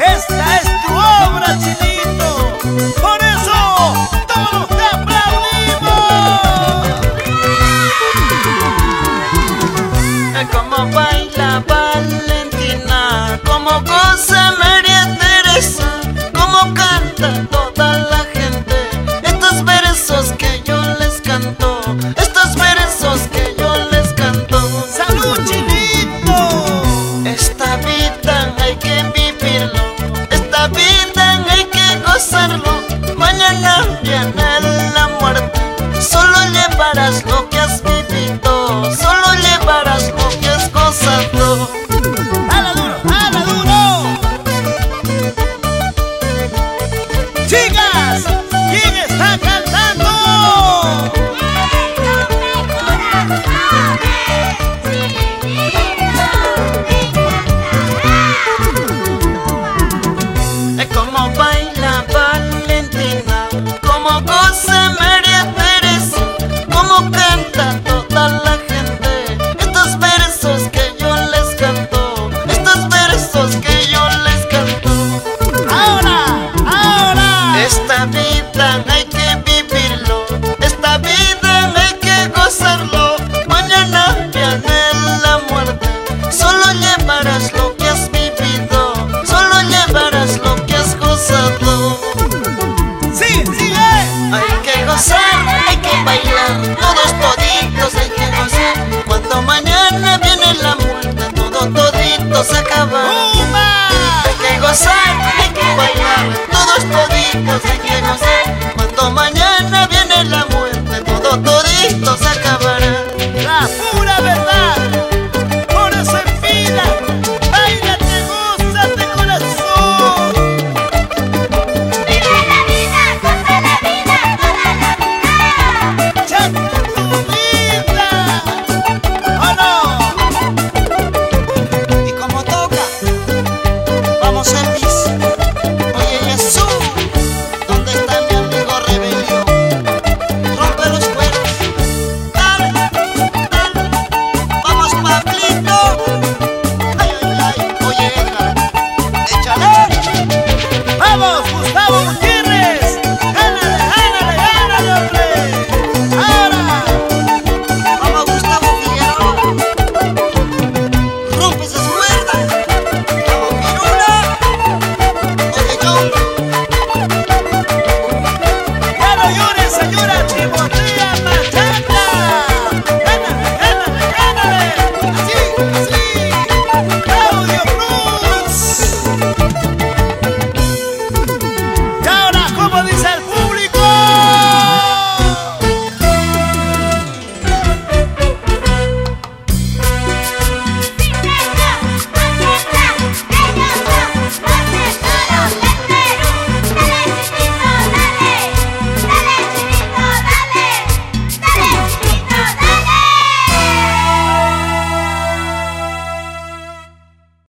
Esta estos versos que yo les canto. ¡Salud, chinito! Esta vida hay que vivirlo, esta vida hay que gozarlo. Mañana viene la muerte, solo llevarás lo que has vivido. mañana viene la multa, todo todito se acaba. Hay que gozar, hay que bailar, todos toditos hay que gozar. Cuando mañana